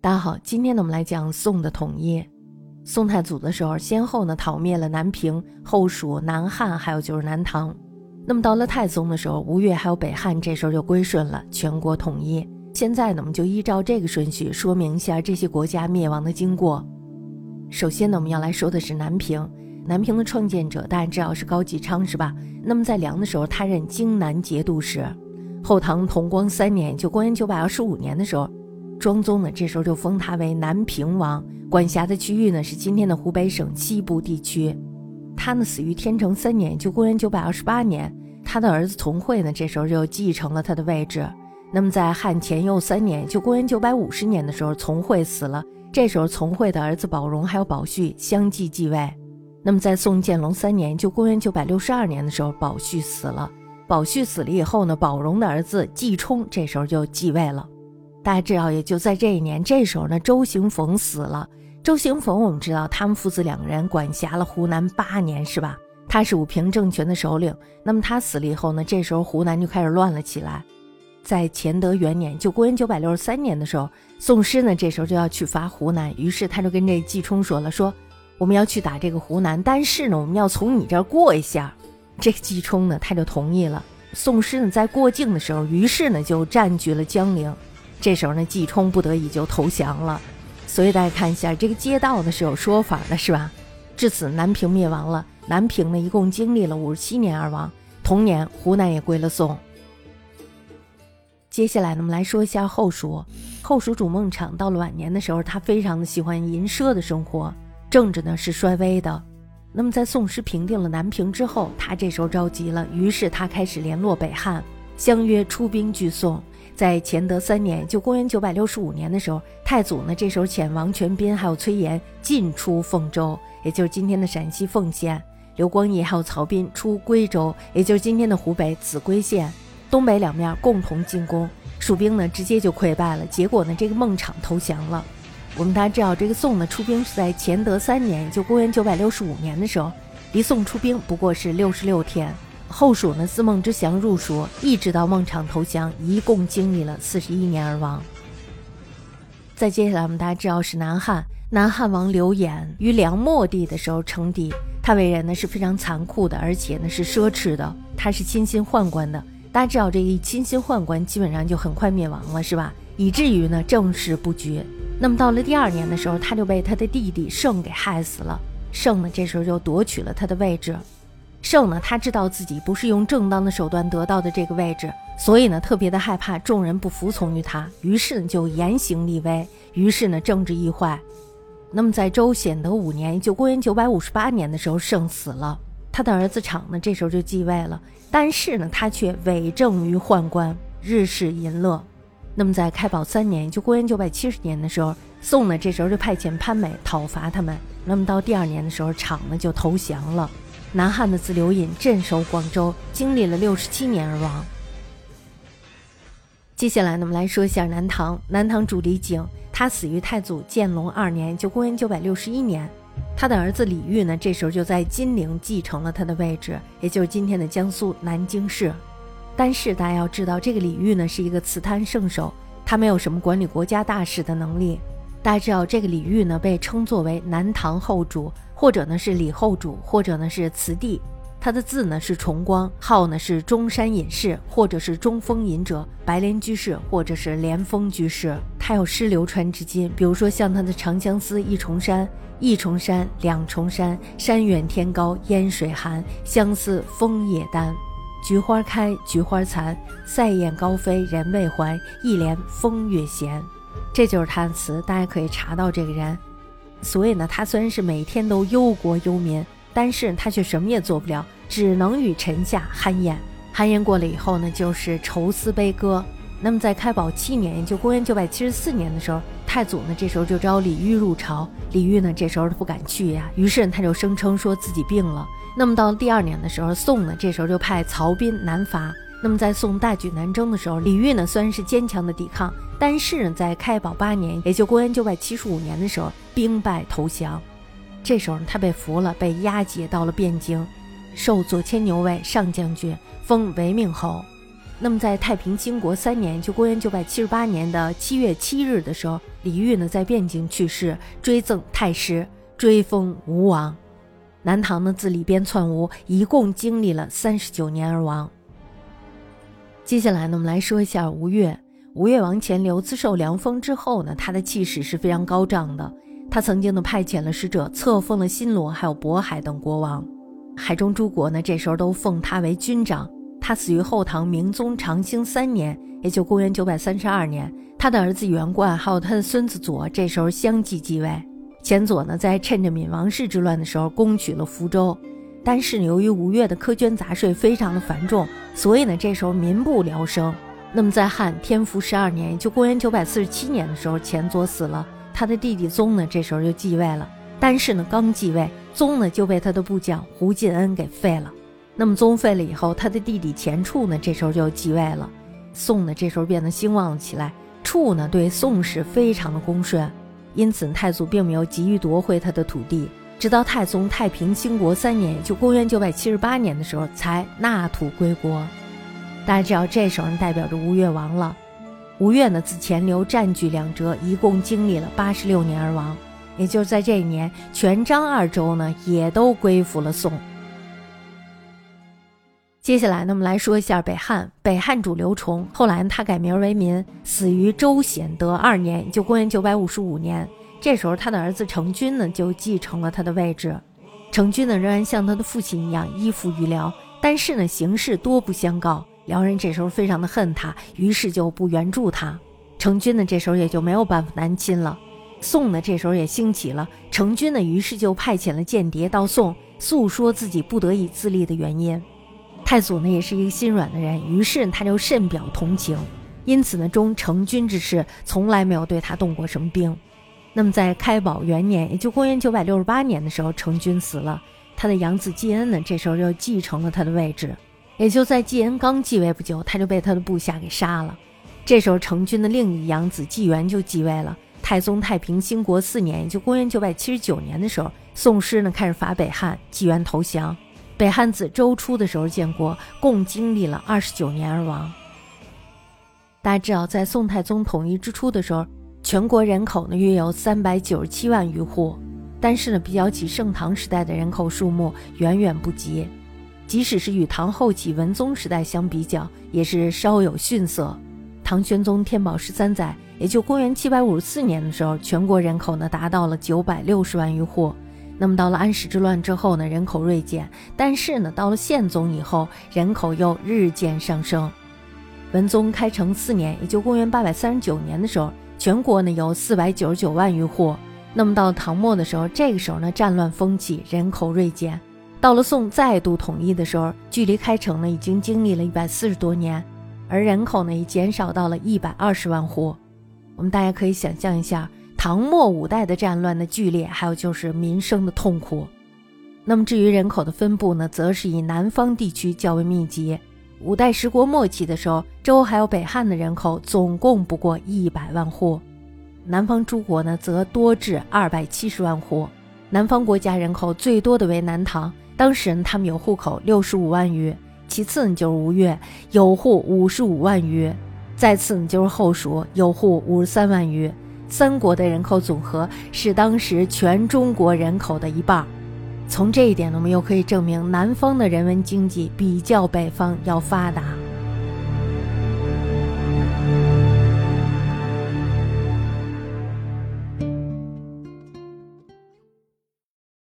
大家好，今天呢我们来讲宋的统一。宋太祖的时候，先后呢讨灭了南平、后蜀、南汉，还有就是南唐。那么到了太宗的时候，吴越还有北汉，这时候就归顺了，全国统一。现在呢，我们就依照这个顺序说明一下这些国家灭亡的经过。首先呢，我们要来说的是南平。南平的创建者大家知道是高继昌，是吧？那么在梁的时候，他任荆南节度使。后唐同光三年，就公元九百二十五年的时候，庄宗呢这时候就封他为南平王，管辖的区域呢是今天的湖北省西部地区。他呢死于天成三年，就公元九百二十八年。他的儿子从惠呢这时候就继承了他的位置。那么在汉乾佑三年，就公元九百五十年的时候，从惠死了。这时候从惠的儿子宝荣还有宝旭相继继位。那么在宋建隆三年，就公元九百六十二年的时候，宝旭死了。宝旭死了以后呢，宝荣的儿子季冲这时候就继位了。大家知道，也就在这一年，这时候呢，周行逢死了。周行逢，我们知道他们父子两个人管辖了湖南八年，是吧？他是武平政权的首领。那么他死了以后呢，这时候湖南就开始乱了起来。在乾德元年，就公元九百六十三年的时候，宋师呢这时候就要去伐湖南，于是他就跟这季冲说了，说。我们要去打这个湖南，但是呢，我们要从你这儿过一下。这个季冲呢，他就同意了。宋师呢，在过境的时候，于是呢，就占据了江陵。这时候呢，季冲不得已就投降了。所以大家看一下，这个街道呢是有说法的，是吧？至此，南平灭亡了。南平呢，一共经历了五十七年而亡。同年，湖南也归了宋。接下来呢，我们来说一下后蜀。后蜀主孟昶到了晚年的时候，他非常的喜欢淫奢的生活。政治呢是衰微的，那么在宋师平定了南平之后，他这时候着急了，于是他开始联络北汉，相约出兵拒宋。在乾德三年，就公元九百六十五年的时候，太祖呢这时候遣王全斌还有崔琰进出凤州，也就是今天的陕西凤县；刘光义还有曹彬出归州，也就是今天的湖北秭归县。东北两面共同进攻，蜀兵呢直接就溃败了。结果呢，这个孟昶投降了。我们大家知道，这个宋呢出兵是在乾德三年，就公元九百六十五年的时候，离宋出兵不过是六十六天。后蜀呢自孟之祥入蜀，一直到孟昶投降，一共经历了四十一年而亡。再接下来，我们大家知道是南汉，南汉王刘演于梁末帝的时候称帝，他为人呢是非常残酷的，而且呢是奢侈的，他是亲信宦官的。大家知道，这一亲信宦官基本上就很快灭亡了，是吧？以至于呢政事不绝。那么到了第二年的时候，他就被他的弟弟胜给害死了。胜呢，这时候就夺取了他的位置。胜呢，他知道自己不是用正当的手段得到的这个位置，所以呢，特别的害怕众人不服从于他，于是呢，就严刑立威。于是呢，政治易坏。那么在周显德五年，就公元九百五十八年的时候，胜死了，他的儿子昶呢，这时候就继位了。但是呢，他却伪政于宦官，日嗜淫乐。那么在开宝三年，就公元九百七十年的时候，宋呢这时候就派遣潘美讨伐他们。那么到第二年的时候，昶呢就投降了。南汉的自刘隐镇守广州，经历了六十七年而亡。接下来呢，我们来说一下南唐。南唐主李景，他死于太祖建隆二年，就公元九百六十一年。他的儿子李煜呢，这时候就在金陵继承了他的位置，也就是今天的江苏南京市。但是大家要知道，这个李煜呢是一个词坛圣手，他没有什么管理国家大事的能力。大家知道，这个李煜呢被称作为南唐后主，或者呢是李后主，或者呢是慈帝。他的字呢是重光，号呢是中山隐士，或者是中峰隐者、白莲居士，或者是莲峰居士。他有诗流传至今，比如说像他的《长相思》：一重山，一重山，两重山，山远天高烟水寒，相思枫叶丹。菊花开，菊花残，塞雁高飞人未还。一帘风月闲，这就是他的词，大家可以查到这个人。所以呢，他虽然是每天都忧国忧民，但是他却什么也做不了，只能与臣下酣宴。酣宴过了以后呢，就是愁思悲歌。那么在开宝七年，也就公元九百七十四年的时候，太祖呢这时候就召李煜入朝，李煜呢这时候不敢去呀，于是他就声称说自己病了。那么到第二年的时候，宋呢这时候就派曹彬南伐。那么在宋大举南征的时候，李煜呢虽然是坚强的抵抗，但是呢在开宝八年，也就公元九百七十五年的时候，兵败投降。这时候他被俘了，被押解到了汴京，授左迁牛卫上将军，封为命侯。那么在太平兴国三年，就公元九百七十八年的七月七日的时候，李煜呢在汴京去世，追赠太师，追封吴王。南唐呢自李边篡吴，一共经历了三十九年而亡。接下来呢，我们来说一下吴越。吴越王钱镠自受凉风之后呢，他的气势是非常高涨的。他曾经呢派遣了使者，册封了新罗还有渤海等国王，海中诸国呢这时候都奉他为军长。他死于后唐明宗长兴三年，也就公元九百三十二年。他的儿子元冠还有他的孙子左这时候相继继位。前左呢在趁着闵王氏之乱的时候攻取了福州，但是由于吴越的苛捐杂税非常的繁重，所以呢这时候民不聊生。那么在汉天福十二年，也就公元九百四十七年的时候，前佐死了，他的弟弟宗呢，这时候就继位了。但是呢，刚继位，宗呢就被他的部将胡进恩给废了。那么宗废了以后，他的弟弟钱处呢，这时候就继位了。宋呢，这时候变得兴旺了起来。处呢，对宋氏非常的恭顺，因此太祖并没有急于夺回他的土地，直到太宗太平兴国三年，就公元九百七十八年的时候，才纳土归国。大家知道，这时候代表着吴越亡了。吴越呢，自钱镠占据两浙，一共经历了八十六年而亡。也就是在这一年，全漳二州呢，也都归附了宋。接下来呢，我们来说一下北汉。北汉主刘崇，后来他改名为民，死于周显德二年，就公元九百五十五年。这时候，他的儿子成军呢，就继承了他的位置。成军呢，仍然像他的父亲一样依附于辽，但是呢，形势多不相告。辽人这时候非常的恨他，于是就不援助他。成军呢，这时候也就没有办法南侵了。宋呢，这时候也兴起了。成军呢，于是就派遣了间谍到宋，诉说自己不得已自立的原因。太祖呢，也是一个心软的人，于是他就甚表同情。因此呢，中成军之事从来没有对他动过什么兵。那么在开宝元年，也就公元九百六十八年的时候，成军死了，他的养子季恩呢，这时候又继承了他的位置。也就在季恩刚继位不久，他就被他的部下给杀了。这时候，成军的另一养子纪元就继位了。太宗太平兴国四年，也就公元九百七十九年的时候，宋师呢开始伐北汉，纪元投降。北汉自周初的时候建国，共经历了二十九年而亡。大家知道，在宋太宗统一之初的时候，全国人口呢约有三百九十七万余户，但是呢，比较起盛唐时代的人口数目，远远不及。即使是与唐后期文宗时代相比较，也是稍有逊色。唐玄宗天宝十三载，也就公元七百五十四年的时候，全国人口呢达到了九百六十万余户。那么到了安史之乱之后呢，人口锐减。但是呢，到了宪宗以后，人口又日渐上升。文宗开成四年，也就公元八百三十九年的时候，全国呢有四百九十九万余户。那么到唐末的时候，这个时候呢战乱风起，人口锐减。到了宋再度统一的时候，距离开城呢已经经历了一百四十多年，而人口呢也减少到了一百二十万户。我们大家可以想象一下唐末五代的战乱的剧烈，还有就是民生的痛苦。那么至于人口的分布呢，则是以南方地区较为密集。五代十国末期的时候，周还有北汉的人口总共不过一百万户，南方诸国呢则多至二百七十万户。南方国家人口最多的为南唐。当时，他们有户口六十五万余，其次呢就是吴越，有户五十五万余，再次呢就是后蜀，有户五十三万余。三国的人口总和是当时全中国人口的一半。从这一点，我们又可以证明南方的人文经济比较北方要发达。